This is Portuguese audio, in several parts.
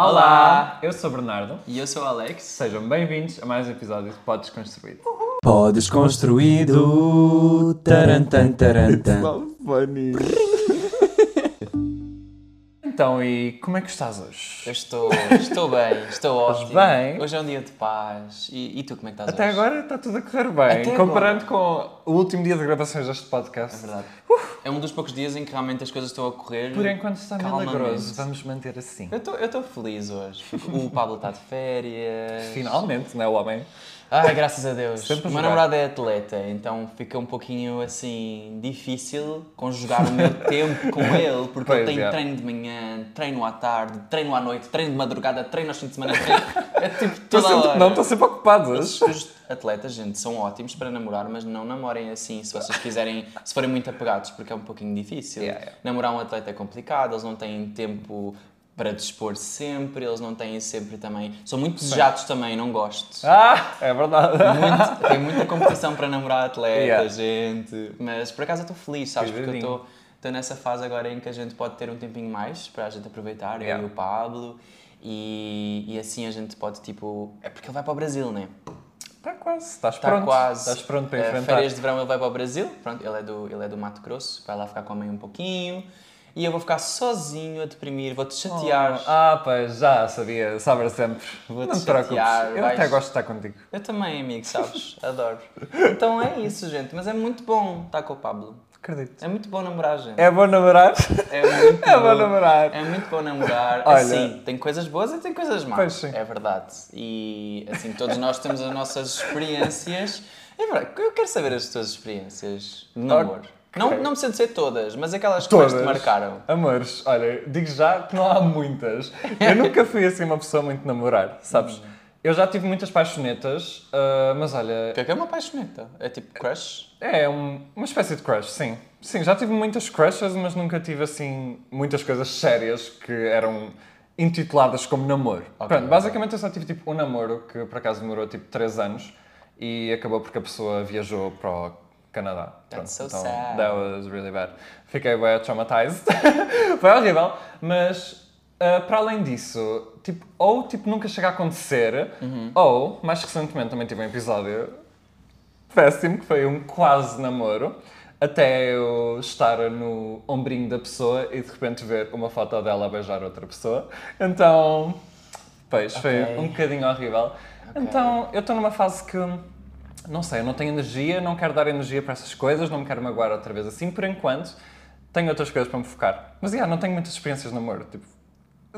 Olá, eu sou o Bernardo. E eu sou o Alex. Sejam bem-vindos a mais um episódio de Podes Construído. Podes construído. Tarantan, tarantan. funny. Então, e como é que estás hoje? Eu estou, estou bem, estou ótimo. bem? Hoje é um dia de paz. E, e tu, como é que estás Até hoje? agora está tudo a correr bem. Até Comparando com o último dia de gravações deste podcast. É verdade. É um dos poucos dias em que realmente as coisas estão a correr. Por enquanto está calmamente. milagroso. Vamos manter assim. Eu estou, feliz hoje. O Pablo está de férias. Finalmente, não é o homem? Ai, graças a Deus. Sempre o meu namorado é atleta, então fica um pouquinho assim difícil conjugar o meu tempo com ele, porque Pois, ele tem é. treino de manhã, treino à tarde, treino à noite, treino de madrugada, treino aos fins de semana. treino- É tipo Estou toda sempre, hora. não, estou sempre ocupado Os, os atletas, gente, são ótimos para namorar, mas não namorem assim se vocês quiserem, se forem muito apegados, porque é um pouquinho difícil. Yeah, yeah. Namorar um atleta é complicado, eles não têm tempo para dispor sempre, eles não têm sempre também. São muito desejados também, não gosto. Ah, é verdade. Muito- tem muita competição para namorar atleta, Yeah. gente. Mas por acaso eu estou feliz, sabes? Porque eu estou nessa fase agora em que a gente pode ter um tempinho mais para a gente aproveitar, eu Yeah. e o Pablo. E, e assim a gente pode, tipo. É porque ele vai para o Brasil, né? Está quase. Estás Está pronto. quase. Estás pronto para Eh, enfrentar. férias de verão ele vai para o Brasil. Pronto, ele é, do, ele é do Mato Grosso. Vai lá ficar com a mãe um pouquinho. E eu vou ficar sozinho a deprimir. Vou-te chatear. Ah, pois, já sabia, sabe sempre. Vou-te não te preocupes. chatear, Eu vais- até gosto de estar contigo. Eu também, amigo, sabes? Adoro. Então é isso, gente. Mas é muito bom estar com o Pablo. Acredito. É muito bom namorar, gente. É bom namorar? É muito É bom namorar. É muito bom namorar. Olha- Assim, tem coisas boas e tem coisas más. Pois sim. É verdade. E assim, todos nós temos as nossas experiências. É verdade. Eu quero saber as tuas experiências de namoro. Não, não precisam de ser todas, mas aquelas que mais te marcaram. Amores, olha, digo já que não há muitas. Eu nunca fui assim uma pessoa muito namorar, sabes? Eu já tive muitas paixonetas, ah, mas olha, O que é que é uma paixoneta? É tipo crush? é um- uma espécie de crush, sim. Sim, já tive muitas crushes, mas nunca tive assim muitas coisas sérias que eram intituladas como namoro. Pronto, ok. basicamente eu só tive tipo um namoro que por acaso demorou tipo 3 anos e acabou porque a pessoa viajou para o Canadá. That's so então, sad. that was really bad. Fiquei bem traumatized. Foi horrível, mas ah, para além disso, tipo, ou tipo nunca chega a acontecer, Uhum. ou mais recentemente também tive um episódio péssimo, que foi um quase namoro, até eu estar no ombrinho da pessoa e de repente ver uma foto dela a beijar outra pessoa. Então, pois, foi Ok. um bocadinho horrível. Então, eu estou numa fase que, não sei, eu não tenho energia, não quero dar energia para essas coisas, não me quero magoar outra vez assim, por enquanto. Tenho outras coisas para me focar. Mas, yeah, não tenho muitas experiências de namoro, tipo...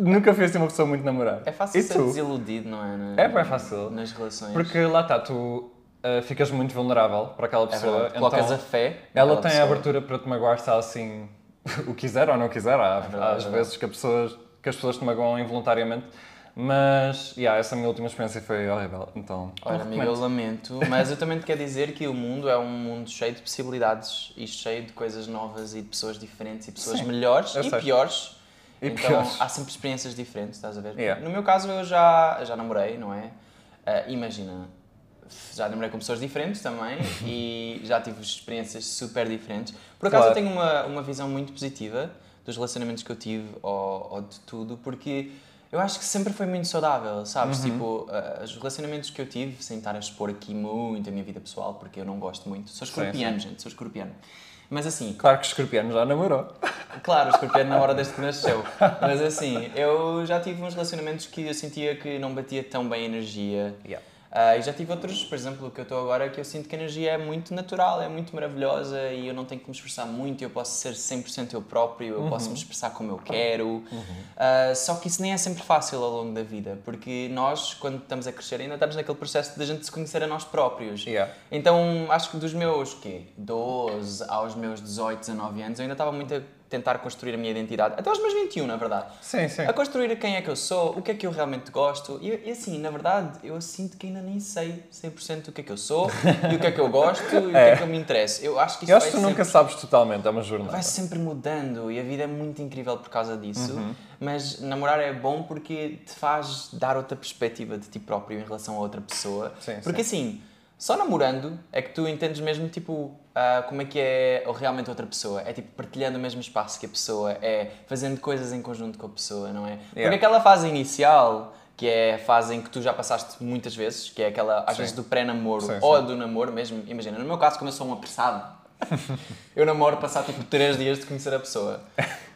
Nunca fui assim uma pessoa muito namorar. É fácil e ser tu? desiludido, não é? Na- É bem fácil. Nas relações. Porque lá está, tu ah, ficas muito vulnerável para aquela é pessoa. verdade. Colocas então a fé. ela tem a pessoa. abertura para te magoar se ela assim o quiser ou não quiser. Há, verdade, há é às verdade. vezes que, a pessoas, que as pessoas te magoam involuntariamente. Mas, yeah, essa minha última experiência foi horrível. Então, Olha, amigo, eu lamento, mas eu também te quero dizer que o mundo é um mundo cheio de possibilidades e cheio de coisas novas e de pessoas diferentes e pessoas Sim, melhores e sei. piores. E então piores. há sempre experiências diferentes, estás a ver? Yeah. No meu caso, eu já, já namorei, não é? Ah, imagina, já namorei com pessoas diferentes também e já tive experiências super diferentes. Por acaso, Claro. eu tenho uma, uma visão muito positiva dos relacionamentos que eu tive ou, ou de tudo, porque eu acho que sempre foi muito saudável, sabes? Uhum. Tipo, ah, os relacionamentos que eu tive, sem estar a expor aqui muito a minha vida pessoal, porque eu não gosto muito. Sou escorpiano, gente, sou escorpiano. Mas assim, Claro que o escorpiano já namorou. Claro, o escorpiano na hora desde que nasceu. Mas assim, eu já tive uns relacionamentos que eu sentia que não batia tão bem a energia. Yeah. Ah, e já tive outros, por exemplo, o que eu estou agora, que eu sinto que a energia é muito natural, é muito maravilhosa e eu não tenho que me expressar muito, eu posso ser 100% eu próprio, eu posso me expressar como eu quero. Ah, só que isso nem é sempre fácil ao longo da vida, porque nós, quando estamos a crescer, ainda estamos naquele processo de a gente se conhecer a nós próprios. Yeah. Então, acho que dos meus, quê? 12 aos meus 18, 19 anos, eu ainda estava muito a tentar construir a minha identidade. Até aos meus 21, na verdade. Sim, sim. A construir quem é que eu sou, o que é que eu realmente gosto. E, e assim, na verdade, eu sinto que ainda nem sei 100% o que é que eu sou, e o que é que eu gosto, e o que é que eu me interesso. Eu acho que isso Eu acho que tu nunca sempre, sabes totalmente, é uma jornada. vai sempre mudando, e a vida é muito incrível por causa disso. Uhum. Mas namorar é bom porque te faz dar outra perspectiva de ti próprio em relação a outra pessoa. Sim, porque assim, só namorando é que tu entendes mesmo, tipo, ah, como é que é ou realmente outra pessoa. É tipo partilhando o mesmo espaço que a pessoa, é fazendo coisas em conjunto com a pessoa, não é? Porque Yeah. aquela fase inicial, que é a fase em que tu já passaste muitas vezes, que é aquela, às Sim. vezes, do pré-namoro ou do namoro mesmo. Imagina, no meu caso, como eu sou um apressado, eu namoro passar tipo 3 dias de conhecer a pessoa.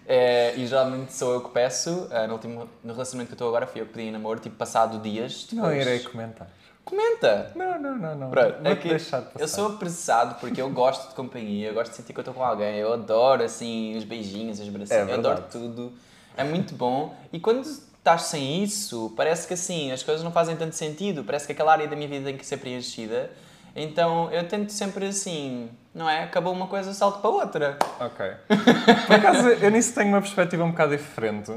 É, e geralmente sou eu que peço, ah, no, último, no relacionamento que eu estou agora, fui eu que pedi namoro, tipo, passado dias. Não depois- irei comentar. Comenta! Não, não, não, não. Pronto, Vou é que deixar passar. eu sou apressado porque eu gosto de companhia, eu gosto de sentir que eu estou com alguém, eu adoro assim os beijinhos, as bracinhas, É eu adoro tudo. É muito bom. E quando estás sem isso, parece que assim, as coisas não fazem tanto sentido, parece que aquela área da minha vida tem que ser preenchida. Então eu tento sempre assim, não é? Acabou uma coisa, salto para outra. Ok. Por acaso, eu nisso tenho uma perspectiva um bocado diferente.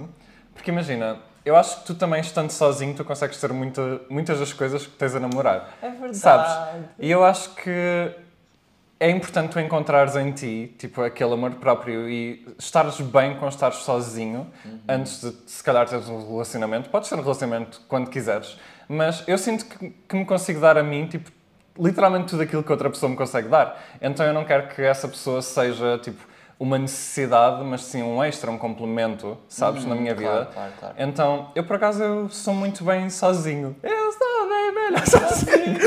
Porque imagina, eu acho que tu também, estando sozinho, tu consegues ter muita, muitas das coisas que tens a namorar. É verdade. Sabes? E eu acho que é importante tu encontrares em ti, tipo, aquele amor próprio e estares bem com estares sozinho antes de, se calhar, teres um relacionamento. Pode ser um relacionamento quando quiseres, mas eu sinto que, que me consigo dar a mim, tipo, literalmente tudo aquilo que outra pessoa me consegue dar. Então eu não quero que essa pessoa seja, tipo, uma necessidade, mas sim um extra, um complemento, sabes, na minha claro, vida. claro, claro. Então, eu por acaso eu sou muito bem sozinho. Eu sou bem melhor sozinho.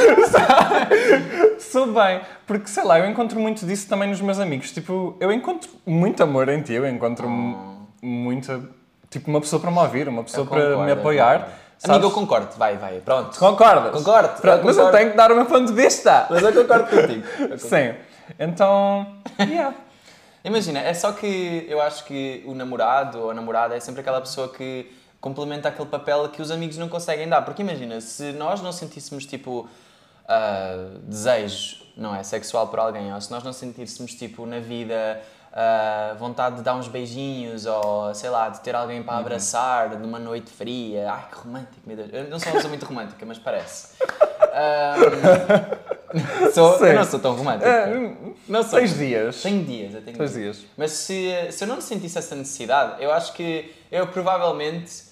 sou bem. Porque, sei lá, eu encontro muito disso também nos meus amigos. Tipo, eu encontro muito amor em ti, eu encontro mu- muita. Tipo, uma pessoa para me ouvir, uma pessoa Eu para concordo, me apoiar. concordo. sabes? Amigo, eu concordo. Vai, vai. Pronto. Concordas? Concordo, Pronto, eu mas eu concordo. tenho que dar o meu ponto de vista. Mas eu concordo contigo. Eu concordo. Sim. Então, yeah. Imagina, é só que eu acho que o namorado ou a namorada é sempre aquela pessoa que complementa aquele papel que os amigos não conseguem dar. Porque imagina, se nós não sentíssemos tipo ah, desejo, não é? Sexual por alguém, ou se nós não sentíssemos tipo na vida ah, vontade de dar uns beijinhos ou sei lá, de ter alguém para abraçar numa noite fria. Ai que romântico, meu Deus. Eu não sou uma pessoa muito romântica, mas parece. Ah, sou, eu não sou tão romântico. É, Não sou. Tens dias. Tenho dias, eu tenho Tens dias. dias. Mas se, se eu não sentisse essa necessidade, eu acho que eu provavelmente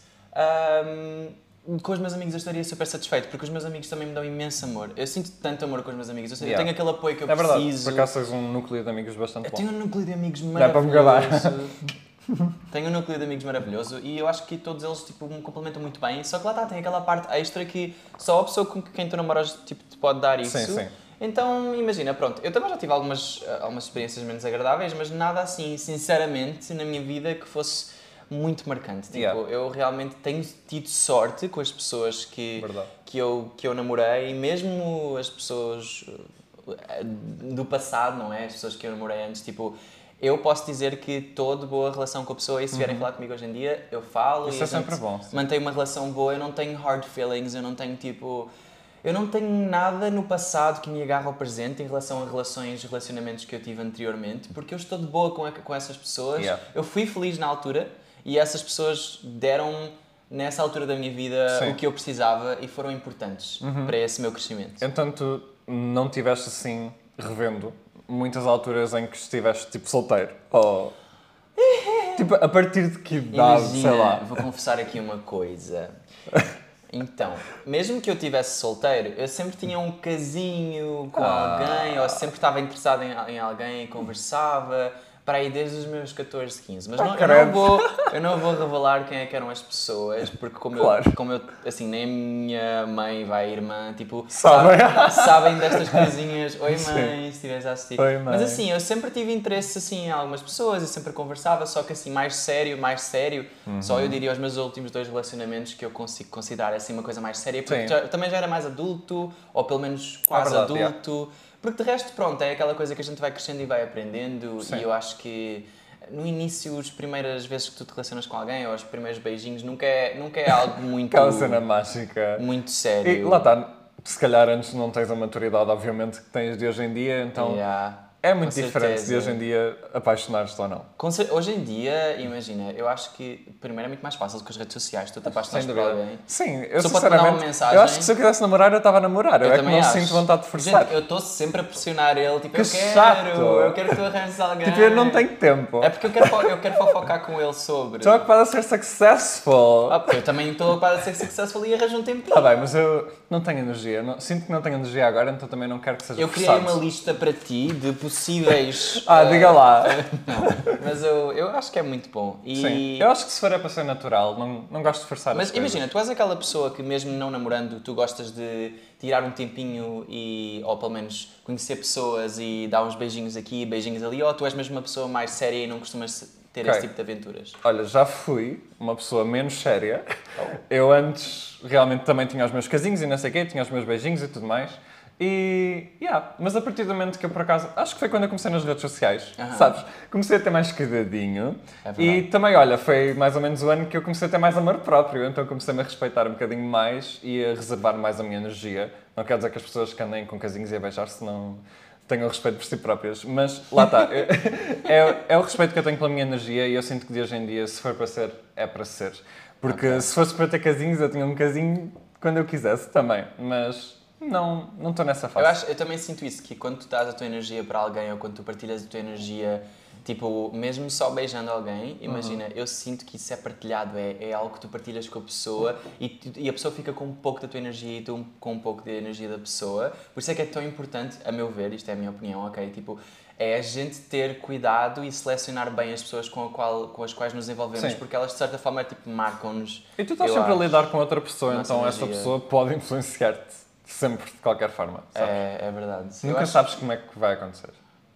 com os meus amigos eu estaria super satisfeito, porque os meus amigos também me dão imenso amor. Eu sinto tanto amor com os meus amigos, eu, eu Yeah. tenho aquele apoio que eu É verdade. preciso. Por acaso tens um núcleo de amigos bastante Eu bom. tenho um núcleo de amigos Dá para me gabar. tenho um núcleo de amigos maravilhoso e eu acho que todos eles tipo, me complementam muito bem. Só que lá está, tem aquela parte extra que só a pessoa com quem tu namoras tipo, te pode dar isso. Sim, sim. Então, imagina, pronto, eu também já tive algumas, eh, algumas experiências menos agradáveis, mas nada assim, sinceramente, na minha vida que fosse muito marcante. Tipo, Yeah. eu realmente tenho tido sorte com as pessoas que, Verdade. que, eu, que eu namorei, mesmo as pessoas eh, do passado, não é? As pessoas que eu namorei antes, tipo, eu posso dizer que estou de boa relação com a pessoa e se vierem falar comigo hoje em dia, eu falo Uhum. Isso e é sempre bom, sim. mantenho uma relação boa, eu não tenho hard feelings, eu não tenho tipo. Eu não tenho nada no passado que me agarre ao presente em relação a relações, relacionamentos que eu tive anteriormente, porque eu estou de boa com, a- com essas pessoas. Yeah. Eu fui feliz na altura e essas pessoas deram nessa altura da minha vida Sim. Uhum. o que eu precisava e foram importantes para esse meu crescimento. Então tu não tiveste assim, revendo, muitas alturas em que estiveste tipo solteiro? Ou. tipo, a partir de que idade, Imagina, sei lá. vou confessar aqui uma coisa. Então, mesmo que eu tivesse solteiro, eu sempre tinha um casinho com Ah. alguém, ou sempre estava interessado em, em alguém e conversava, para aí desde os meus 14, 15. Mas Ah, não, eu, não vou, eu não vou revelar quem é que eram as pessoas, porque como, Claro. eu, como eu, assim, nem a minha mãe vai, irmã, tipo, Sabem. sabe- sabem destas coisinhas. Oi Sim. mãe, se estiveres a assistir. Oi. Mas assim, eu sempre tive interesse assim, em algumas pessoas e sempre conversava, só que assim, mais sério, mais sério. Uhum. Só eu diria os meus últimos dois relacionamentos que eu consigo considerar assim uma coisa mais séria, porque Sim. já- também já era mais adulto, ou pelo menos quase verdade, adulto. Porque de resto, pronto, é aquela coisa que a gente vai crescendo e vai aprendendo, Sim. e eu acho que. No início, as primeiras vezes que tu te relacionas com alguém, ou os primeiros beijinhos, nunca é, nunca é algo muito, Aquela cena mágica. muito sério. E lá está, se calhar antes não tens a maturidade, obviamente, que tens de hoje em dia, então Yeah. É muito Com diferente de certeza. hoje em dia apaixonar-te ou não. Cer- Hoje em dia, imagina, eu acho que primeiro é muito mais fácil com as redes sociais, tu te apaixonas por alguém. Sim, eu Só para te mandar uma sinceramente, mensagem. eu acho que se eu quisesse namorar, eu estava a namorar. Eu, é que não acho. sinto vontade de forçar. Gente, eu estou sempre a pressionar ele, tipo, Que eu quero, chato. eu quero que tu arranjes alguém. Tipo, eu não tenho tempo. É porque eu quero, eu quero fofocar com ele sobre. Estou ocupado a ser successful. Ah, eu também estou ocupado a ser successful e arranjo um tempinho. Tá bem, mas eu não tenho energia. Não- sinto que não tenho energia agora, então também não quero que seja Eu criei forçado. uma lista para ti de possíveis. Ah, eh, diga lá. Não, mas eu, eu acho que é muito bom. E... Sim. Eu acho que se for é para ser natural, não, não gosto de forçar Mas as coisas. imagina, tu és aquela pessoa que mesmo não namorando, tu gostas de tirar um tempinho e, ou pelo menos conhecer pessoas e dar uns beijinhos aqui, beijinhos ali, ou tu és mesmo uma pessoa mais séria e não costumas ter Ok. esse tipo de aventuras? Olha, já fui uma pessoa menos séria. Oh. Eu antes realmente também tinha os meus casinhos e não sei o quê, tinha os meus beijinhos e tudo mais. E, yeah, mas a partir do momento que eu por acaso, acho que foi quando eu comecei nas redes sociais, Aham. sabes? Comecei a ter mais cuidadinho. É e também, olha, foi mais ou menos o ano que eu comecei a ter mais amor próprio, então comecei-me a respeitar um bocadinho mais e a reservar mais a minha energia. Não quero dizer que as pessoas que andem com casinhos e a beijar-se não tenham respeito por si próprias, mas lá está. é, é o respeito que eu tenho pela minha energia e eu sinto que de hoje em dia, se for para ser, é para ser. Porque se fosse para ter casinhos, eu tinha um casinho quando eu quisesse também, mas não não estou nessa fase. Eu, acho, eu também sinto isso, que quando tu dás a tua energia para alguém ou quando tu partilhas a tua energia, tipo, mesmo só beijando alguém, imagina, Uhum. eu sinto que isso é partilhado, é, é algo que tu partilhas com a pessoa e, tu- e a pessoa fica com um pouco da tua energia e tu com um pouco da energia da pessoa. Por isso é que é tão importante, a meu ver, isto é a minha opinião, ok? Tipo, é a gente ter cuidado e selecionar bem as pessoas com, a qual, com as quais nos envolvemos, Sim. porque elas de certa forma tipo, marcam-nos. E tu estás sempre a acho. lidar com outra pessoa, então essa energia. pessoa pode influenciar-te sempre, de qualquer forma. sabes? É, é verdade. Eu Nunca acho- sabes como é que vai acontecer.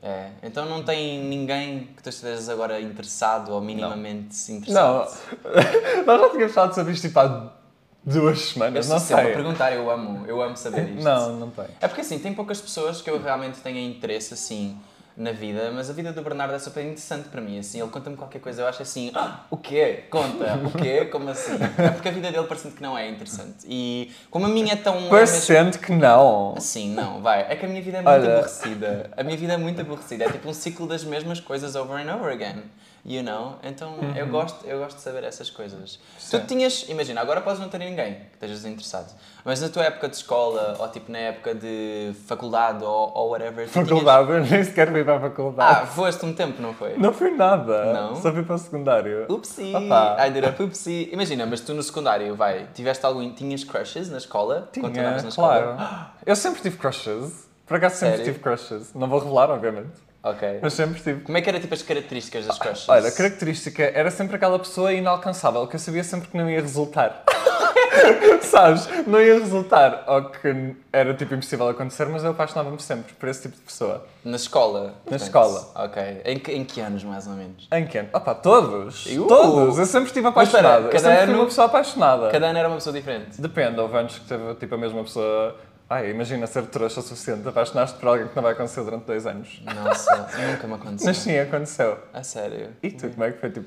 É, então não tem ninguém que tu estejas agora interessado ou minimamente Não, interessado? nós já tínhamos falado sobre isto tipo há duas Eu semanas, sou não sei. perguntar, eu amo, eu amo saber isto. Não, não tem. É porque assim, tem poucas pessoas que eu realmente tenha interesse assim na vida, mas a vida do Bernardo é super interessante para mim, assim, ele conta-me qualquer coisa, eu acho assim, ah, o quê? Conta, o quê? Como assim? É porque a vida dele parece que não é interessante. E como a minha é tão... é Parecendo que não. Assim, não, vai. É que a minha vida é muito Olha. aborrecida. A minha vida é muito aborrecida. É tipo um ciclo das mesmas coisas over and over again. You know? Então eu, gosto, eu gosto de saber essas coisas. Sim. Tu tinhas, imagina, agora podes não ter ninguém que estejas interessado. Mas na tua época de escola, ou tipo na época de faculdade, ou, ou whatever. tu tinhas- Faculdade, eu nem sequer fui para a Ah, faculdade. foste um tempo, não foi? Não fui nada. Não? Só fui para o secundário. Upsi! Opa. I did up, upsi! Imagina, mas tu no secundário, vai, tiveste algum. Tinhas crushes na escola? Quando Tinha, andavas na escola? claro. Eu sempre tive crushes. Por acaso sempre Sério? tive crushes. Não vou revelar, obviamente. Ok. Mas sempre tive. Como é que era tipo as características das crushes? Olha, a característica era sempre aquela pessoa inalcançável que eu sabia sempre que não ia resultar. Sabes? Não ia resultar. Ou que era tipo impossível acontecer, mas eu apaixonava-me sempre por esse tipo de pessoa. Na escola? Na escola. Ok. Em que, em que anos, mais ou menos? Em que ano? Opa, todos! Uh! Todos! Eu sempre estive Mas apaixonado. eu cada sempre fui ano- uma pessoa apaixonada. Cada ano era uma pessoa diferente. Depende, houve anos que teve tipo a mesma pessoa. Ai, imagina ser trouxa o suficiente, apaixonaste por alguém que não vai acontecer durante dois anos. Nossa, nunca me aconteceu. Mas sim, aconteceu. A sério. E tu, como é que foi tipo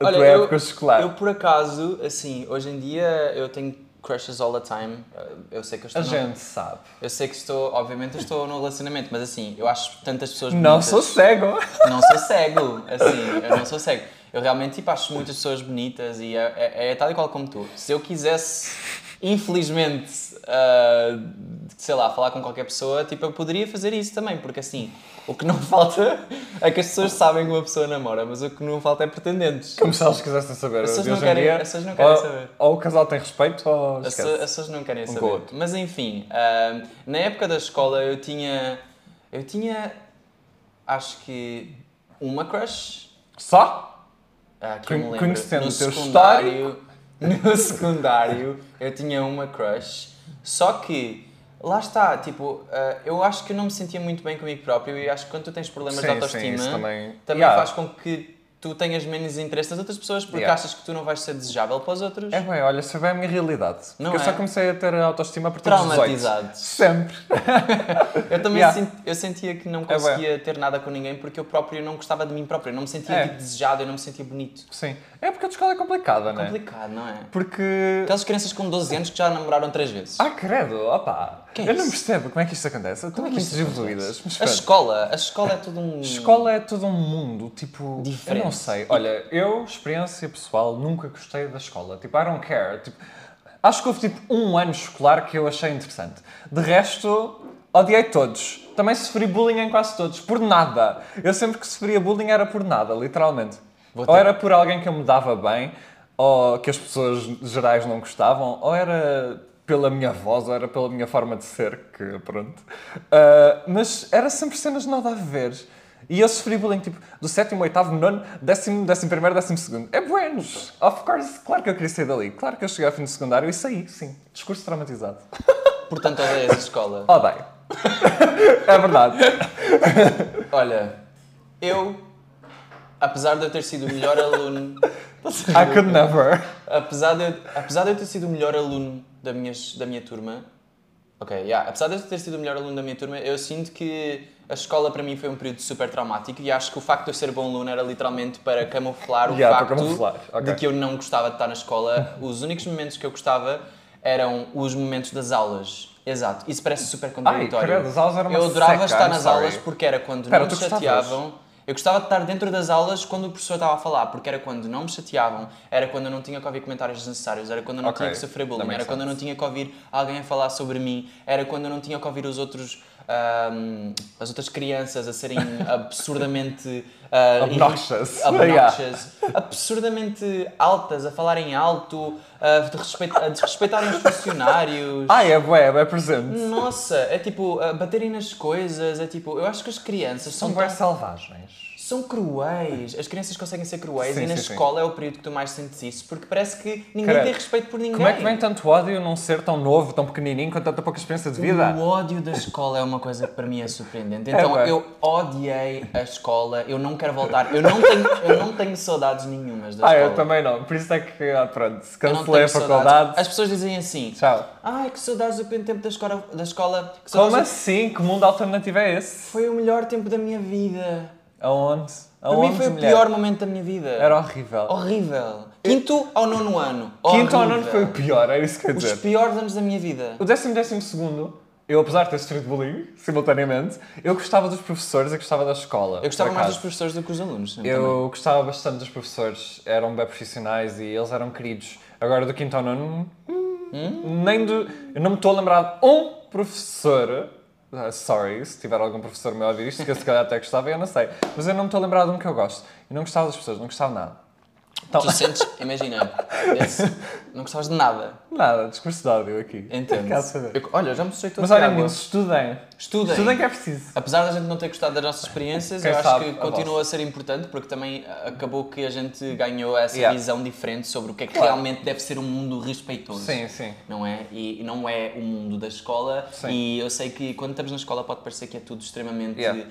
a Olha, tua eu- época escolar? Eu, por acaso, assim, hoje em dia eu tenho crushes all the time. Eu sei que eu estou. A no- gente sabe. Eu sei que estou, obviamente, eu estou no relacionamento, mas assim, eu acho tantas pessoas Não bonitas. sou cego! Não sou cego, assim, eu não sou cego. Eu realmente tipo, acho muitas pessoas bonitas e é, é- é tal e qual como tu. Se eu quisesse, infelizmente, ah, sei lá, falar com qualquer pessoa, tipo, eu poderia fazer isso também, porque assim, o que não falta é que as pessoas sabem que uma pessoa namora, mas o que não falta é pretendentes. Como se eles quisessem saber. As pessoas não querem- dia, as pessoas não querem ou, saber. Ou o casal tem respeito ou As, pessoas- as pessoas não querem Um saber. Mas enfim, ah, na época da escola eu tinha. Eu tinha. Acho que. Uma crush. Só? Ah, que Con- conhecendo no o teu secundário, No secundário eu tinha uma crush. Só que. Lá está, tipo, ah, eu acho que eu não me sentia muito bem comigo próprio e acho que quando tu tens problemas de Sim, autoestima sim, também. também Yeah. faz com que tu tenhas menos interesse nas outras pessoas porque Yeah. achas que tu não vais ser desejável para os outros. É bem, olha, isso é a minha realidade. Não Porque eu é? só comecei a ter autoestima a partir dos 18. Traumatizados. Sempre. Eu também Yeah. senti- eu sentia que não É conseguia ter nada com ninguém porque eu próprio não gostava de mim próprio. Eu não me sentia É. tipo, desejado, eu não me sentia bonito. Sim. É porque a escola é complicada, não é? Complicado, não é? Porque. Aquelas crianças com 12 anos que já namoraram três vezes. Ah, credo, opá. Que é eu não isso? percebo como é que isto acontece. Estão Como é que isso desenvolvidas. Mas A escola, a escola é tudo um. A escola é todo um mundo, tipo. Diferente. Eu não sei. Olha, eu, experiência pessoal, nunca gostei da escola. Tipo, I don't care. Tipo, acho que houve tipo um ano escolar que eu achei interessante. De resto, odiei todos. Também sofri bullying em quase todos, por nada. Eu sempre que sofria bullying era por nada, literalmente. Ou era por alguém que eu me dava bem, ou que as pessoas gerais não gostavam, ou era pela minha voz, ou era pela minha forma de ser, que pronto. Ah, mas era sempre cenas nada a ver. E eu sofri bullying, tipo, do sétimo, oitavo, nono, décimo, décimo primeiro, décimo segundo. É buenos! Of course, claro que eu queria sair dali. Claro que eu cheguei ao fim do secundário e saí, sim. Discurso traumatizado. Portanto, odeias a escola. Odeio. é verdade. Olha, eu, apesar de eu ter sido o melhor aluno. I could never. apesar, de eu, apesar de eu ter sido o melhor aluno da minha, da minha turma. Ok, yeah, apesar de eu ter sido o melhor aluno da minha turma, eu sinto que a escola para mim foi um período super traumático e acho que o facto de eu ser bom aluno era literalmente para camuflar o Yeah, facto camuflar, ok. de que eu não gostava de estar na escola. Os únicos momentos que eu gostava eram os momentos das aulas. Exato, isso parece super contraditório. credo, as aulas eram uma eu adorava seca, estar I'm nas sorry. aulas porque era quando Espera, não me tu gostavas? Eu gostava de estar dentro das aulas quando o professor estava a falar, porque era quando não me chateavam, era quando eu não tinha que ouvir comentários desnecessários, era quando eu não Ok, tinha que sofrer bullying, era quando eu não tinha que ouvir alguém a falar sobre mim, era quando eu não tinha que ouvir os outros, ahm, as outras crianças a serem absurdamente ah, Obnoxious. obnoxious, absurdamente altas, a falarem alto, a, de respeito- a desrespeitarem os funcionários. Ai, é bué, é presente. Nossa, é tipo, a baterem nas coisas, é tipo, eu acho que as crianças São são, tão- selvagens. São cruéis. As crianças conseguem ser cruéis Sim, e na sim, sim. escola é o período que tu mais sentes isso, porque parece que ninguém tem respeito por ninguém. Como é que vem tanto ódio num ser tão novo, tão pequenininho, com tanta pouca experiência de vida? O ódio da escola é uma coisa que para mim é surpreendente. É, Então bué. eu odiei a escola, eu não quero voltar, eu não tenho, eu não tenho saudades nenhumas da Ah, escola. eu também não. Por isso é que, ah, pronto, se cancelei a faculdade. saudades. As pessoas dizem assim: Tchau. Ai, que saudades do tempo da escola. Da escola Como do- assim? Que mundo alternativo é esse? Foi o melhor tempo da minha vida. Aonde? Para Aonde, mim foi o mulher? pior momento da minha vida. Era horrível. Horrível. Quinto ao nono ano. Quinto ao Horrível. nono foi o pior, é isso que eu ia Os dizer. piores anos da minha vida. O décimo décimo segundo, eu apesar de ter sofrido bullying, simultaneamente, eu gostava dos professores e gostava da escola. Eu gostava mais dos professores do que os alunos. Eu gostava bastante dos professores, eram bem profissionais e eles eram queridos. Agora do quinto ao nono, hum, nem do. Eu não me estou a lembrar de um professor. Ah, sorry, se tiver algum professor meu a ouvir isto, que eu se calhar até gostava, eu não sei. Mas eu não me estou a lembrar de um que eu gosto. Eu não gostava das pessoas, não gostava nada. Então, Tu sentes, imagina, esse- não gostavas de nada. nada, discurso de ódio aqui. Entendo. Eu- olha, já mostrei toda Mas a olhem, água. meninos, estudem. Estudem. Estudem que é preciso. Apesar da gente não ter gostado das nossas experiências, Quem eu acho que a continua a ser importante porque também ah, acabou que a gente ganhou essa Yeah. visão diferente sobre o que é que Claro. realmente deve ser um mundo respeitoso. Sim, sim. Não é? E não é o mundo da escola. Sim. E eu sei que quando estamos na escola pode parecer que é tudo extremamente Yeah.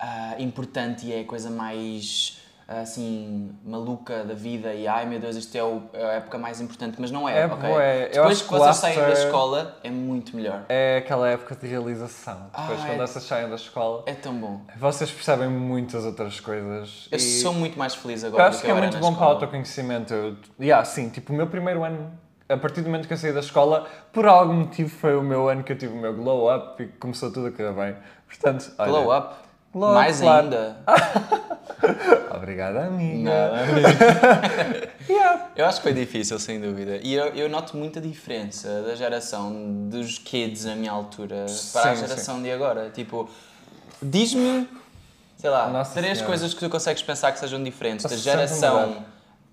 ah, importante e é a coisa mais assim maluca da vida e ai meu Deus, isto é o- é a época mais importante, mas não é. É ok? Eu Depois que vocês saem da escola é muito melhor. É aquela época de realização. Depois, Ah, quando é. vocês saem da escola, É tão bom. vocês percebem muitas outras coisas. Eu e sou muito mais feliz eu agora do acho que que é eu muito bom para o escola. autoconhecimento. Eu, yeah, sim, tipo, o meu primeiro ano, a partir do momento que eu saí da escola, por algum motivo foi o meu ano que eu tive o meu glow up e começou tudo a correr bem. Portanto, olha, Glow up. Up, mais claro. ainda. Obrigada, amiga. Não. Yeah. Eu acho que foi difícil, sem dúvida. E eu, eu noto muita diferença da geração dos kids na minha altura para a Sim, geração de agora. Tipo, diz-me, sei lá, Nossa três Senhora. coisas que tu consegues pensar que sejam diferentes da sempre geração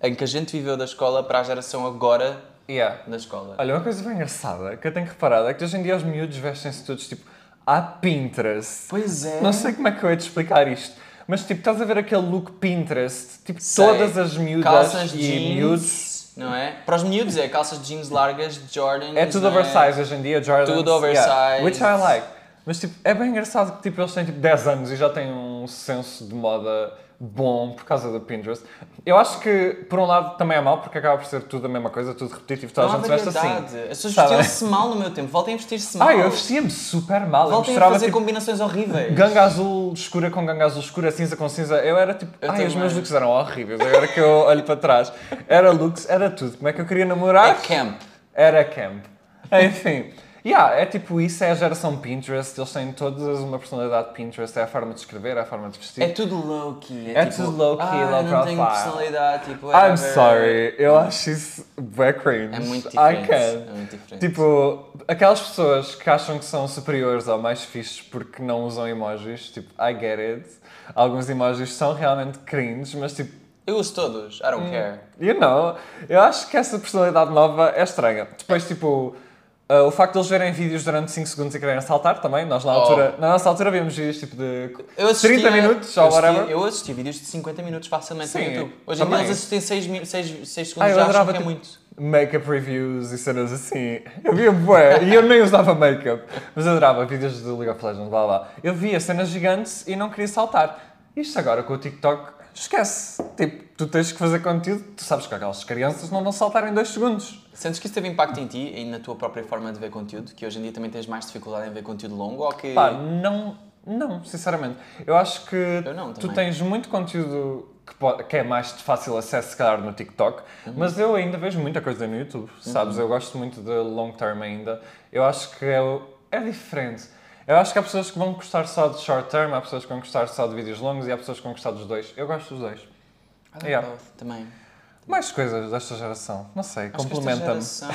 em que a gente viveu da escola para a geração agora Yeah. da escola. Olha, uma coisa bem engraçada que eu tenho reparado é que hoje em dia os miúdos vestem-se todos tipo à Pinterest. Pois é. Não sei como é que eu hei de explicar isto, mas tipo, estás a ver aquele look Pinterest, tipo, Sei. todas as miúdas calças e jeans, miúdos. não é? Para os miúdos é calças de jeans largas, Jordan. É tudo oversize hoje em dia, Jordan. Tudo oversized. which I like. Mas tipo, é bem engraçado que tipo, eles têm tipo 10 anos e já têm um senso de moda bom por causa do Pinterest. Eu acho que, por um lado, também é mau, porque acaba por ser tudo a mesma coisa, tudo repetitivo, toda a há gente veste assim. As pessoas vestiam-se mal no meu tempo. Voltem a vestir-se mal. Ah, eu vestia-me super mal. Eu Voltem a mostrava fazer tipo, combinações horríveis. ganga azul escura com ganga azul escura, cinza com cinza. Eu era tipo. Eu ai, os meus looks eram horríveis. Agora que eu olho para trás. Era looks, era tudo. Como é que eu queria namorar? É camp. Era camp. Enfim. Yeah, é tipo isso, é a geração Pinterest. Eles têm todas uma personalidade Pinterest. É a forma de escrever, é a forma de vestir. É tudo low-key. É tipo, tudo low-key, ah, low não tenho profile." personalidade, tipo, I'm sorry, eu acho isso bué cringe. É muito I diferente. É muito diferente. Tipo, aquelas pessoas que acham que são superiores ou mais fixes porque não usam emojis, tipo, I get it. Alguns emojis são realmente cringe, mas tipo, Eu uso todos, I Hum. don't care. you know, eu acho que essa personalidade nova é estranha. Depois, tipo, uh, o facto de eles verem vídeos durante 5 segundos e quererem saltar também, nós na Oh. altura, na nossa altura víamos vídeos tipo de Eu assistia, 30 minutos ou whatever. Eu assisti vídeos de 50 minutos facilmente Sim, no YouTube. Hoje em dia também. eles assistem 6, 6, 6 Ah, segundos eu já acham adorava que é tipo, muito. make-up reviews e cenas assim. Eu via bué, e eu nem usava make-up, mas eu adorava vídeos do League of Legends, blá blá. Eu via cenas gigantes e não queria saltar. Isto agora com o TikTok, esquece. Tipo, tu tens que fazer conteúdo, tu sabes que aquelas crianças não vão saltar em 2 segundos. Sentes que isso teve impacto em ti e na tua própria forma de ver conteúdo? Que hoje em dia também tens mais dificuldade em ver conteúdo longo ou que. Pá, não, não, sinceramente. Eu acho que Eu não, tu tens muito conteúdo que, po- que é mais de fácil acesso, se calhar, no TikTok, Uhum. mas eu ainda vejo muita coisa no YouTube, sabes? Eu gosto muito de long term ainda. Eu acho que é, é diferente. Eu acho que há pessoas que vão gostar só de short term, há pessoas que vão gostar só de vídeos longos e há pessoas que vão gostar dos dois. Eu gosto dos dois. I like Yeah. também. Mais coisas desta geração, não sei, esta complementa-me. geração.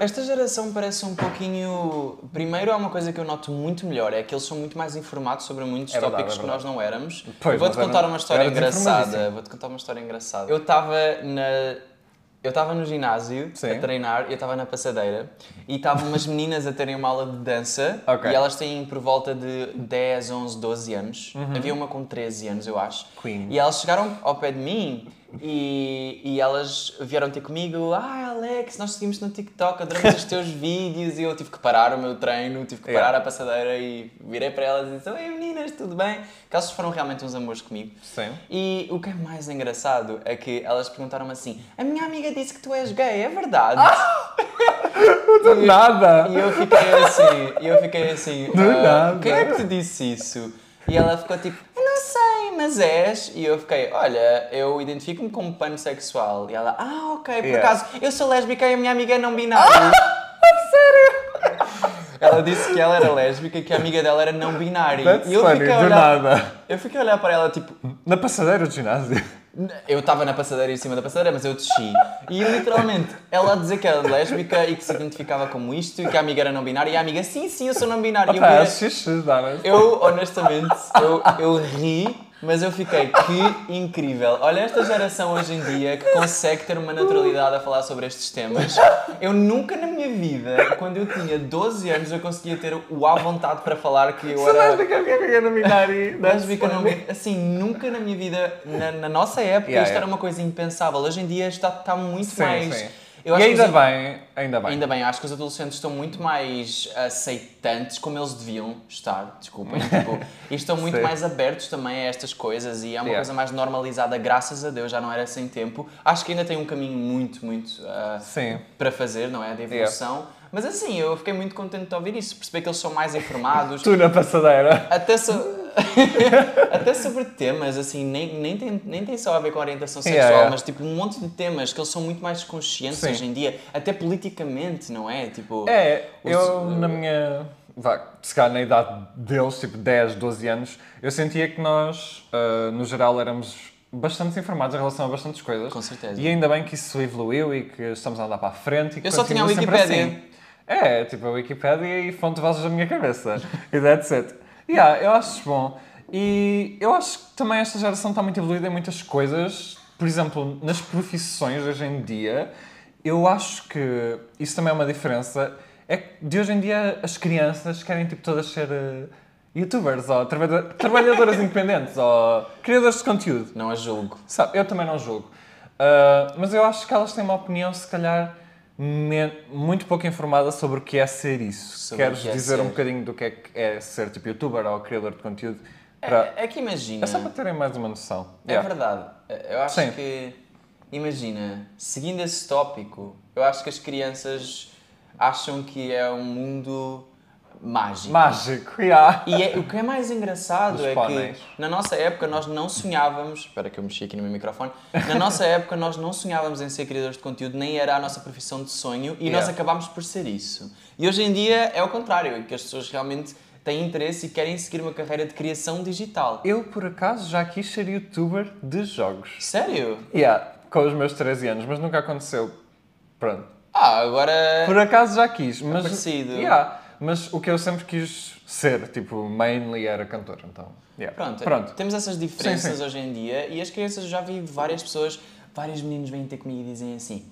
Esta geração parece um pouquinho. Primeiro, há uma coisa que eu noto muito melhor: é que eles são muito mais informados sobre muitos É verdade, tópicos é que nós não éramos. Vou-te contar uma história engraçada. Vou-te contar uma história engraçada. Eu estava na. Eu estava no ginásio Sim. a treinar, eu estava na passadeira e estavam umas meninas a terem uma aula de dança Ok. e elas têm por volta de 10, 11, 12 anos. Havia uma com 13 anos, eu acho. Uhum. Queen. E elas chegaram ao pé de mim e, e elas vieram ter comigo, ah Alex, nós seguimos no TikTok, adoramos os teus vídeos e eu tive que parar o meu treino, tive que parar Yeah. a passadeira e virei para elas e disse, oi meninas, tudo bem? Que elas foram realmente uns amores comigo. Sim. E o que é mais engraçado é que elas perguntaram-me assim, a minha amiga disse que tu és gay, é verdade? Nada! E eu fiquei assim, e eu fiquei assim, Do "Ah, nada." quem é que te disse isso? E ela ficou tipo, mas és. E eu fiquei, olha, eu identifico-me como pansexual. E ela, ah, ok, por Yeah. acaso, eu sou lésbica e a minha amiga é não binária. Ela disse que ela era lésbica e que a amiga dela era não binária. That's e eu funny, fiquei, a do olhar, nada. eu fiquei a olhar para ela tipo, Na passadeira do ginásio. eu estava na passadeira em cima da passadeira, mas eu desci. E literalmente, ela a dizer que era lésbica e que se identificava como isto e que a amiga era não binária. E a amiga, sim, sim, eu sou não binária. E eu é xixi, dá eu, honestamente, eu, eu ri, mas eu fiquei, que incrível. Olha esta geração hoje em dia que consegue ter uma naturalidade a falar sobre estes temas. Eu nunca na minha vida, quando eu tinha 12 anos, eu conseguia ter o à vontade para falar que eu era... lésbica, Assim, nunca na minha vida, na, na nossa época, Yeah, isto yeah. era uma coisa impensável. Hoje em dia está, está muito Sim, mais... sim. E ainda os- bem, ainda bem. Ainda bem, acho que os adolescentes estão muito mais aceitantes como eles deviam estar, desculpem. Tipo, e estão muito Sim. mais abertos também a estas coisas e é uma Yeah. coisa mais normalizada, graças a Deus, já não era sem tempo. Acho que ainda tem um caminho muito, muito Sim. para fazer, não é? De evolução. Mas assim, eu fiquei muito contente de ouvir isso, perceber que eles são mais informados. Tu na passadeira. Até, so... Até sobre temas, assim, nem, nem, tem, nem tem só a ver com a orientação sexual, Yeah, yeah. mas tipo um monte de temas que eles são muito mais conscientes Sim. hoje em dia, até politicamente, não é? Tipo, É, os- eu na minha. Vá, se calhar na idade deles, tipo 10, 12 anos, eu sentia que nós, ah, no geral, éramos bastante informados em relação a bastantes coisas. Com certeza. E ainda bem que isso evoluiu e que estamos a andar para a frente. E que Eu só tinha a Wikipédia. assim. É, tipo a Wikipédia e fonte vozes da minha cabeça. e that's it. Yeah, eu acho bom. E eu acho que também esta geração está muito evoluída em muitas coisas. Por exemplo, nas profissões hoje em dia, eu acho que isso também é uma diferença. É que de hoje em dia as crianças querem tipo todas ser eh, youtubers ou trabalha- trabalhadoras independentes ou criadoras de conteúdo. não a julgo. Sabe, eu também não julgo. Ah, mas eu acho que elas têm uma opinião, se calhar, muito pouco informada sobre o que é ser isso. Sobre Queres que é dizer ser. um bocadinho do que é, que é ser tipo youtuber ou criador de conteúdo? Para- É, é que imagina. É só para terem mais uma noção. É Yeah. verdade. Eu acho Sim. que, imagina, seguindo esse tópico, eu acho que as crianças acham que é um mundo mágico. Mágico, yeah. E é- o que é mais engraçado Dos é póneis. que na nossa época nós não sonhávamos. Espera que eu mexi aqui no meu microfone. Na nossa época nós não sonhávamos em ser criadores de conteúdo, nem era a nossa profissão de sonho e Yeah. nós acabámos por ser isso. E hoje em dia é o contrário, é que as pessoas realmente têm interesse e querem seguir uma carreira de criação digital. Eu, por acaso, já quis ser youtuber de jogos. Sério? Yeah, com os meus 13 anos, mas nunca aconteceu. Pronto. Ah, agora. Por acaso já quis, mas. parecido. Yeah, mas o que eu sempre quis ser, tipo, mainly era cantor, então. Yeah. Pronto, Pronto. temos essas diferenças Sim, sim. hoje em dia e as crianças, já vi várias pessoas, vários meninos vêm ter comigo e dizem assim: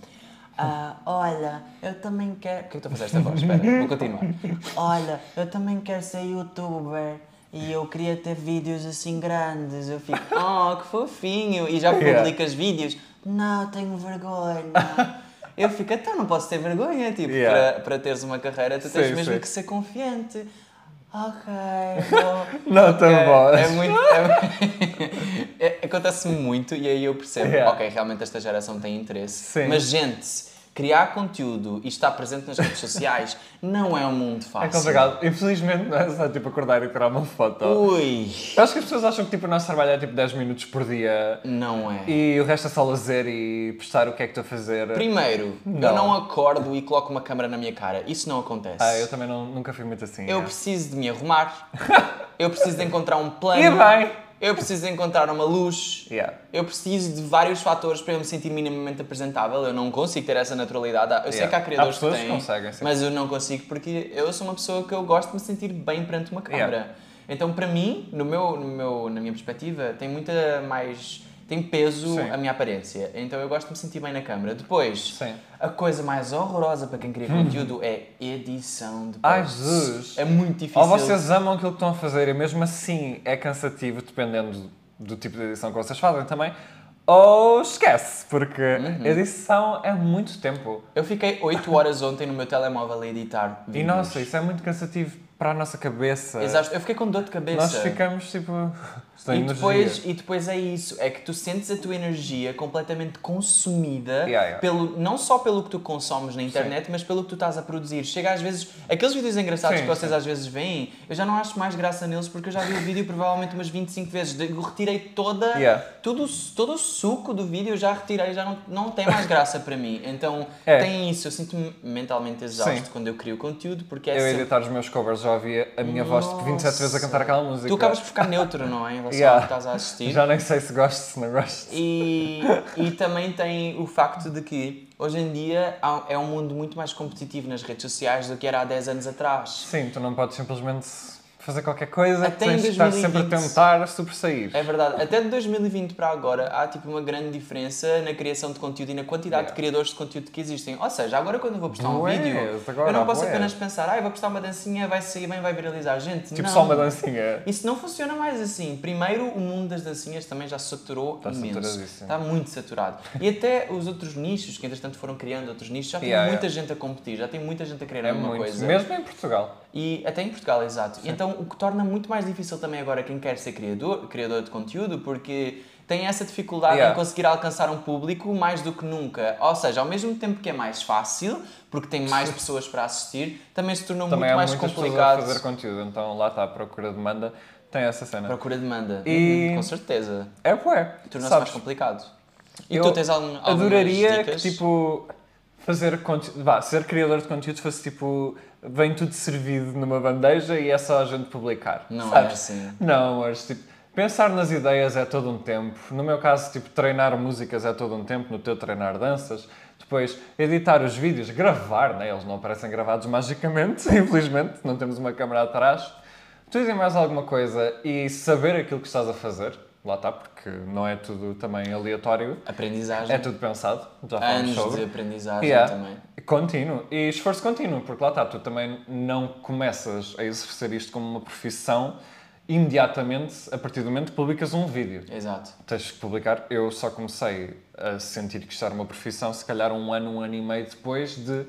"Ah, Olha, eu também quero. Por que eu estou a fazer esta voz? Espera, vou continuar. Olha, eu também quero ser youtuber. E eu queria ter vídeos assim grandes. Eu fico, oh, que fofinho. E já Yeah. publicas vídeos. Não, tenho vergonha. Eu fico, então não posso ter vergonha. Tipo, Yeah. para, para teres uma carreira, tu tens Sim, mesmo sim. que ser confiante. Ok. Não tão Ok, bom. É muito. É, é- Acontece-me muito e aí eu percebo, Yeah. ok, realmente esta geração tem interesse. Sim. Mas, gente, criar conteúdo e estar presente nas redes sociais não é um mundo fácil. É complicado. Infelizmente, não é só tipo acordar e tirar uma foto. Ui, Eu acho que as pessoas acham que tipo, o nosso trabalho é tipo 10 minutos por dia não é. e o resto é só lazer e postar o que é que estou a fazer. Primeiro, eu Não. não acordo e coloco uma câmera na minha cara. Isso não acontece. Ah, eu também não, nunca fui muito assim. Eu é. preciso de me arrumar. eu preciso de encontrar um plano. E bem. Eu preciso encontrar uma luz. Yeah. Eu preciso de vários fatores para eu me sentir minimamente apresentável. Eu não consigo ter essa naturalidade. Eu sei Yeah. que há criadores Há que têm, mas eu não consigo porque eu sou uma pessoa que eu gosto de me sentir bem perante uma câmera. Yeah. Então, para mim, no meu, no meu, na minha perspectiva, tem muita mais tem peso Sim. a minha aparência. Então eu gosto de me sentir bem na câmera. Depois, Sim. a coisa mais horrorosa para quem cria conteúdo é edição de Ai, posts. Jesus. É muito difícil. Ou vocês amam aquilo que estão a fazer e mesmo assim é cansativo, dependendo do tipo de edição que vocês fazem também, ou esquece, porque Uhum. edição é muito tempo. Eu fiquei 8 horas ontem no meu telemóvel a editar E vídeos. nossa, isso é muito cansativo para a nossa cabeça. Exato, eu fiquei com dor de cabeça. Nós ficamos tipo. E depois, e depois é isso, é que tu sentes a tua energia completamente consumida, Yeah, yeah. Pelo, não só pelo que tu consomes na internet, mas pelo que tu estás a produzir. Chega às vezes, aqueles vídeos engraçados Sim, que vocês sim. às vezes veem, eu já não acho mais graça neles porque eu já vi o vídeo provavelmente umas 25 vezes. Eu retirei toda, Yeah. todo, todo o suco do vídeo, eu já retirei, já não, não tem mais graça para mim. Então É. tem isso, eu sinto-me mentalmente exausto Sim. quando eu crio conteúdo porque é Eu sempre- editar os meus covers já ouvia a minha voz tipo 27 vezes a cantar aquela música. Tu acabas por ficar neutro, não é? Relação Yeah. ao que estás a assistir. Já nem sei se gosto, se não gosto. E, e também tem o facto de que hoje em dia há- é um mundo muito mais competitivo nas redes sociais do que era há 10 anos atrás. Sim, tu não podes simplesmente fazer qualquer coisa, Até tens de estar sempre a 2020. tentar sobressair. É verdade, até de 2020 para agora há tipo uma grande diferença na criação de conteúdo e na quantidade Yeah. de criadores de conteúdo que existem. Ou seja, agora quando eu vou postar um vídeo, agora eu não posso apenas pensar, ah, eu vou postar uma dancinha, vai sair bem, vai viralizar. Gente, Tipo não. só uma dancinha. Isso não funciona mais assim. Primeiro, o mundo das dancinhas também já saturou Está imenso. Está muito saturado. E até os outros nichos, que entretanto foram criando outros nichos, já tem Yeah, muita yeah. gente a competir, já tem muita gente a querer É alguma muito. coisa. Mesmo em Portugal. E até em Portugal, exato. E então o que torna muito mais difícil também agora quem quer ser criador, criador de conteúdo, porque tem essa dificuldade Yeah. em conseguir alcançar um público mais do que nunca. Ou seja, ao mesmo tempo que é mais fácil, porque tem mais pessoas para assistir, também se tornou Também muito mais complicado. fazer conteúdo, então lá está a procura de demanda, tem essa cena. Procura demanda. E- com certeza. É bué, Tornou-se mais complicado. E Eu tu tens algum, algumas Adoraria dicas? que, tipo, fazer conteúdo, vá, ser criador de conteúdo fosse, tipo, vem tudo servido numa bandeja e é só a gente publicar, Não é sabes? assim. Não, mas, tipo, pensar nas ideias é todo um tempo. No meu caso, tipo, treinar músicas é todo um tempo, no teu treinar danças. Depois, editar os vídeos, gravar, né? Eles não aparecem gravados magicamente, infelizmente, não temos uma câmera atrás. Tudo e mais alguma coisa e saber aquilo que estás a fazer, lá está, porque não é tudo também aleatório, Aprendizagem. é tudo pensado, já falamos Anos sobre. de aprendizagem Yeah. também. Contínuo. E esforço contínuo, porque lá está, tu também não começas a exercer isto como uma profissão imediatamente a partir do momento que publicas um vídeo. Exato. Tens que publicar. Eu só comecei a sentir que isto era uma profissão, se calhar um ano, um ano e meio depois de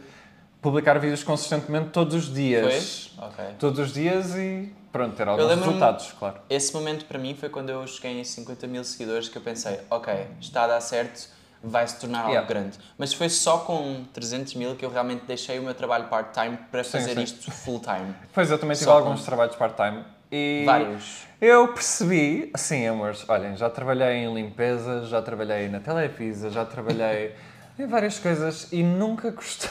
publicar vídeos consistentemente todos os dias. Foi? Ok. Todos os dias e pronto, ter alguns resultados, claro. Esse momento para mim foi quando eu cheguei em 50 mil seguidores que eu pensei, ok, está a dar certo, vai se tornar algo Yeah. grande. Mas foi só com 300 mil que eu realmente deixei o meu trabalho part-time para Sim, fazer sim. isto full-time. Pois eu também tive Só alguns com- trabalhos part-time e Vários. eu percebi, assim, amores, olhem, já trabalhei em limpeza, já trabalhei na Telepisa, já trabalhei em várias coisas e nunca gostei.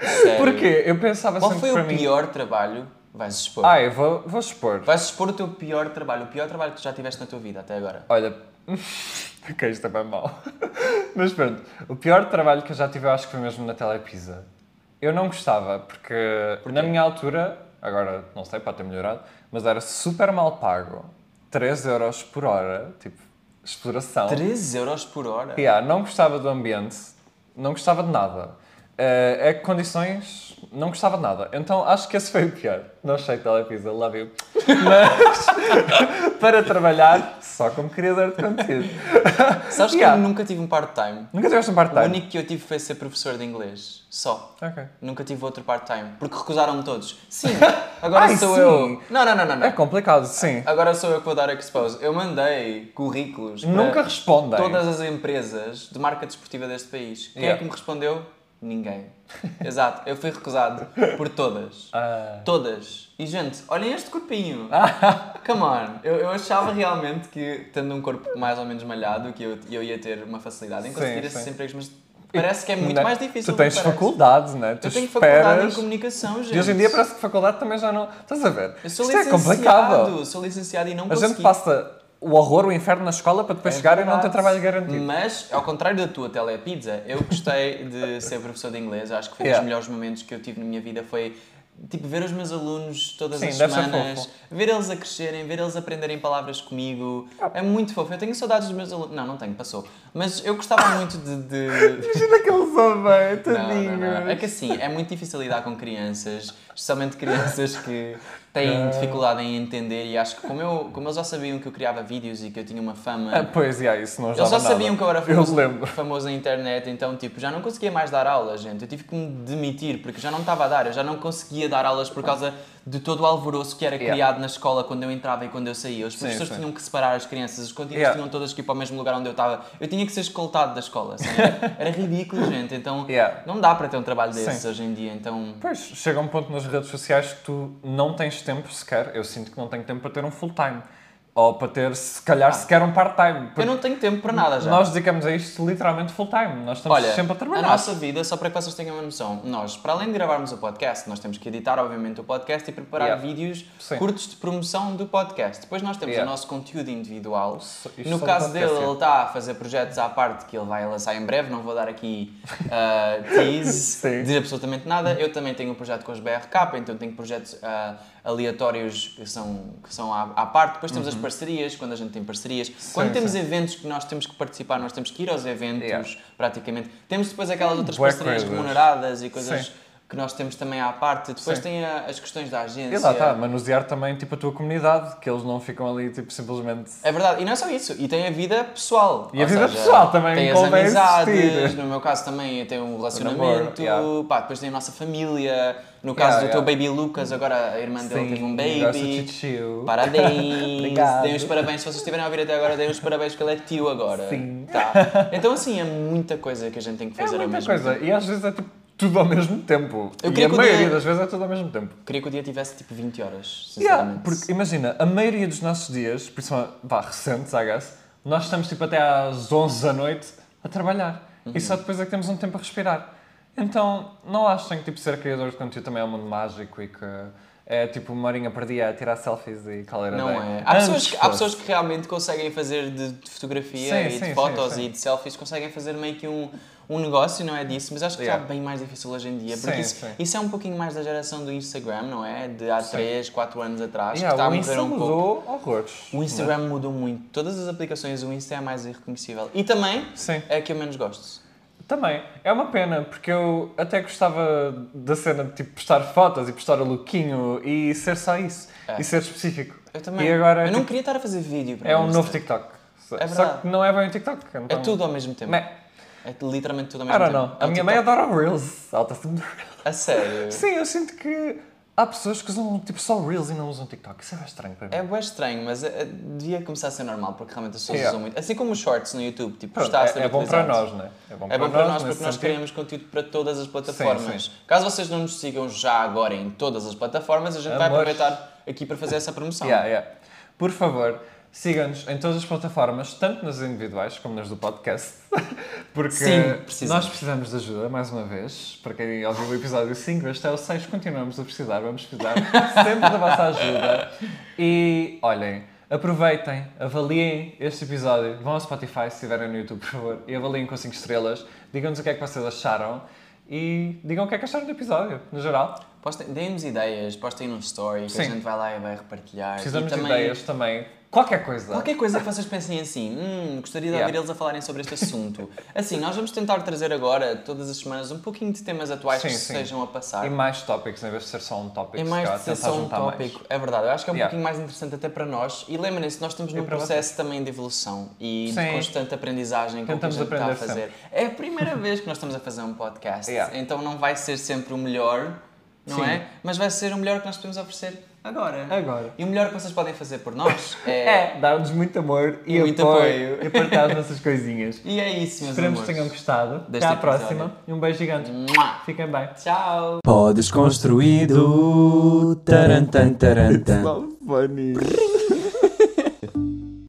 Sério. Porquê? Eu pensava Qual sempre foi para o mim. pior trabalho? Vais expor. Ah, eu vou, vou expor. Vais expor o teu pior trabalho, o pior trabalho que tu já tiveste na tua vida até agora. Olha, ok, isto é bem mau. Mas pronto, o pior trabalho que eu já tive, eu acho que foi mesmo na Telepisa. Eu não gostava, porque na minha altura, agora não sei, pode ter melhorado, mas era super mal pago. 3 euros por hora, tipo, exploração. 13 euros por hora? Yeah, não gostava do ambiente, não gostava de nada. Eh, é que condições, não gostava de nada. Então acho que esse foi o pior. Não sei, Telepisa, love you. Mas para trabalhar só como criador de conteúdo. Sabes que Yeah. eu nunca tive um part-time? Nunca tiveste um O part-time? único que eu tive foi ser professor de inglês. Só. Ok. Nunca tive outro part-time. Porque recusaram-me todos. Sim, agora Ai, sou sim. eu. Não, não, não, não. não. É complicado, sim. Agora sou eu que vou dar expose. Eu mandei currículos Nunca respondem. todas as empresas de marca desportiva deste país. Quem é Yeah. que me respondeu? Ninguém. Exato, eu fui recusado por todas. Ah. Todas. E gente, olhem este corpinho. Come on. Eu, eu achava realmente que, tendo um corpo mais ou menos malhado, que eu, eu ia ter uma facilidade em Sim, conseguir esses sim. empregos, mas parece que é muito Não- mais difícil. Tu tens faculdades, né? Tu Eu tenho faculdade em comunicação, gente. E hoje em dia parece que faculdade também já não. Estás a ver? Eu sou Isto é licenciado, complicado. sou licenciado e não A consegui. gente passa o horror, o inferno na escola para depois É chegar e não ter verdade. trabalho garantido. Mas, ao contrário da tua telepizza, eu gostei de ser professor de inglês. Acho que foi Yeah. dos melhores momentos que eu tive na minha vida. Foi, tipo, ver os meus alunos todas Sim, as semanas, ver eles a crescerem, ver eles aprenderem palavras comigo. É muito fofo. Eu tenho saudades dos meus alunos. Não, não tenho, passou. Mas eu gostava muito de... de... Imagina que ele soube bem, Não, não, não. É que assim, é muito difícil lidar com crianças, especialmente crianças que têm dificuldade em entender e acho que como, eu, como eles já sabiam que eu criava vídeos e que eu tinha uma fama... Ah, pois, yeah, isso não Eles já sabiam nada. que eu era Eu famoso, lembro. famoso na internet, então tipo, já não conseguia mais dar aulas, gente. Eu tive que me demitir porque já não estava a dar, eu já não conseguia dar aulas por causa de todo o alvoroço que era Yeah. criado na escola quando eu entrava e quando eu saía. Os Sim, professores sim. tinham que separar as crianças, as contínuas Yeah. tinham todas que ir para o mesmo lugar onde eu estava. Eu tinha que ser escoltado da escola, assim, era, era ridículo, gente. Então Yeah. não dá para ter um trabalho desses Sim. hoje em dia, então. Pois, chega um ponto nas redes sociais que tu não tens tempo sequer. Eu sinto que não tenho tempo para ter um full-time. Ou para ter, se calhar, sequer um part-time. Eu não tenho tempo para nada já. Nós dedicamos a isto literalmente full-time. Nós estamos Olha, sempre a trabalhar. a nossa vida, só para que vocês tenham uma noção, nós, para além de gravarmos o podcast, nós temos que editar, obviamente, o podcast e preparar Yeah. vídeos Sim. curtos de promoção do podcast. Depois nós temos Yeah. o nosso conteúdo individual. Isto no caso dele, ele está a fazer projetos à parte que ele vai lançar em breve, não vou dar aqui uh, tease de absolutamente nada. Eu também tenho um projeto com os BRK, então tenho projetos uh, aleatórios que são, que são à, à parte. Depois temos as parcerias, quando a gente tem parcerias. quando Uhum. Sim, temos sim. eventos que nós temos que participar, nós temos que ir aos eventos, Yeah. praticamente. Temos depois aquelas outras parcerias coisas. remuneradas e coisas Sim. Que nós temos também à parte. Depois Sim. tem a- as questões da agência. E lá está, manusear também tipo, a tua comunidade, que eles não ficam ali tipo, simplesmente. É verdade, e não é só isso, e tem a vida pessoal. E a Ou vida seja, pessoal também Tem as amizades, existir. no meu caso também tenho um relacionamento, namoro, pá, depois tem a nossa família, no caso Yeah, do teu yeah. baby Lucas, agora a irmã dele teve um baby. Parabéns! Deem os parabéns, se vocês estiverem a ouvir até agora, deem os parabéns porque ele é tio agora. Sim. Tá. Então assim, é muita coisa que a gente tem que É fazer ao muita mesmo coisa. tempo. E às vezes é tipo tudo ao mesmo tempo. Eu e a maioria dia- das vezes é tudo ao mesmo tempo. Queria que o dia tivesse tipo 20 horas, Yeah, sinceramente. porque imagina, a maioria dos nossos dias, principalmente vá, recentes, I guess, nós estamos tipo até às 11 da noite a trabalhar. E só depois é que temos um tempo a respirar. Então, não achem que tipo, ser criador de conteúdo também é um mundo mágico e que é tipo uma horinha por dia a tirar selfies e qual era Não é. Há pessoas, que, há pessoas que realmente conseguem fazer de, de fotografia Sim, e sim, de fotos sim. e de selfies, conseguem fazer meio que um, um negócio, não é disso, mas acho que Yeah. está bem mais difícil hoje em dia, porque isso, isso é um pouquinho mais da geração do Instagram, não é? De há 3, 4 anos atrás, Yeah, que está a Insta um pouco. mudou horrores. O Instagram mudou muito. Todas as aplicações, o Insta é mais irreconhecível. E também é a que eu menos gosto. Também. É uma pena, porque eu até gostava da cena de tipo, postar fotos e postar o lookinho e ser só isso. É. E ser específico. Eu também. E agora eu não tipo, queria estar a fazer vídeo para é o um novo TikTok. Só É só que não é bem um TikTok. É Então... tudo ao mesmo tempo. Meh. É literalmente tudo ao I mesmo don't tempo. know. É A o minha mãe TikTok. adora Reels. Ela está sempre Reels. A sério? Sim, eu sinto que há pessoas que usam tipo só Reels e não usam TikTok. Isso é bem estranho para mim. É bem estranho, mas é- é- devia começar a ser normal, porque realmente as pessoas Yeah. usam muito. Assim como os shorts no YouTube, tipo, Pronto, está a é, ser é bom para utilizado. nós, não é? É bom para nós nesse porque nós sentido. criamos conteúdo para todas as plataformas. sim. Caso vocês não nos sigam já agora em todas as plataformas, a gente vai Amores. aproveitar aqui para fazer essa promoção. Yeah, yeah. Por favor, sigam-nos em todas as plataformas, tanto nas individuais como nas do podcast, porque Sim, precisamos. nós precisamos de ajuda, mais uma vez. Para quem ouviu o episódio 5, este é o 6, continuamos a precisar, vamos precisar sempre da vossa ajuda. E olhem, aproveitem, avaliem este episódio, vão ao Spotify se estiverem no YouTube, por favor, e avaliem com 5 estrelas, digam-nos o que é que vocês acharam e digam o que é que acharam do episódio, no geral. Deem-nos ideias, postem num story que a gente vai lá e vai repartilhar. Precisamos e também, de ideias também, qualquer coisa. Qualquer coisa que vocês pensem assim, hum, gostaria de Yeah. ouvir eles a falarem sobre este assunto. Assim, nós vamos tentar trazer agora, todas as semanas, um pouquinho de temas atuais Sim, que sim. estejam a passar. E mais tópicos, em vez de ser só um tópico. É se mais calhar de ser tentar só um juntar mais. tópico. É verdade, eu acho que é um Yeah. pouquinho mais interessante até para nós. E lembrem-se, nós estamos num para processo também de evolução e de Sim. constante aprendizagem o que a Tentamos gente está a aprender fazer. É a primeira vez que nós estamos a fazer um podcast, Yeah. então não vai ser sempre o melhor, não Sim. é? Mas vai ser o melhor que nós podemos oferecer agora. Agora. E o melhor que vocês podem fazer por nós é... É, dar-nos muito amor e, E muito apoio, apoio. e partilhar as nossas coisinhas. E é isso, meus Esperamos que tenham gostado. Deste Até à episódio. próxima e um beijo gigante. Mua. Fiquem bem. Tchau! Pó desconstruído. Tarantan, tarantan. funny.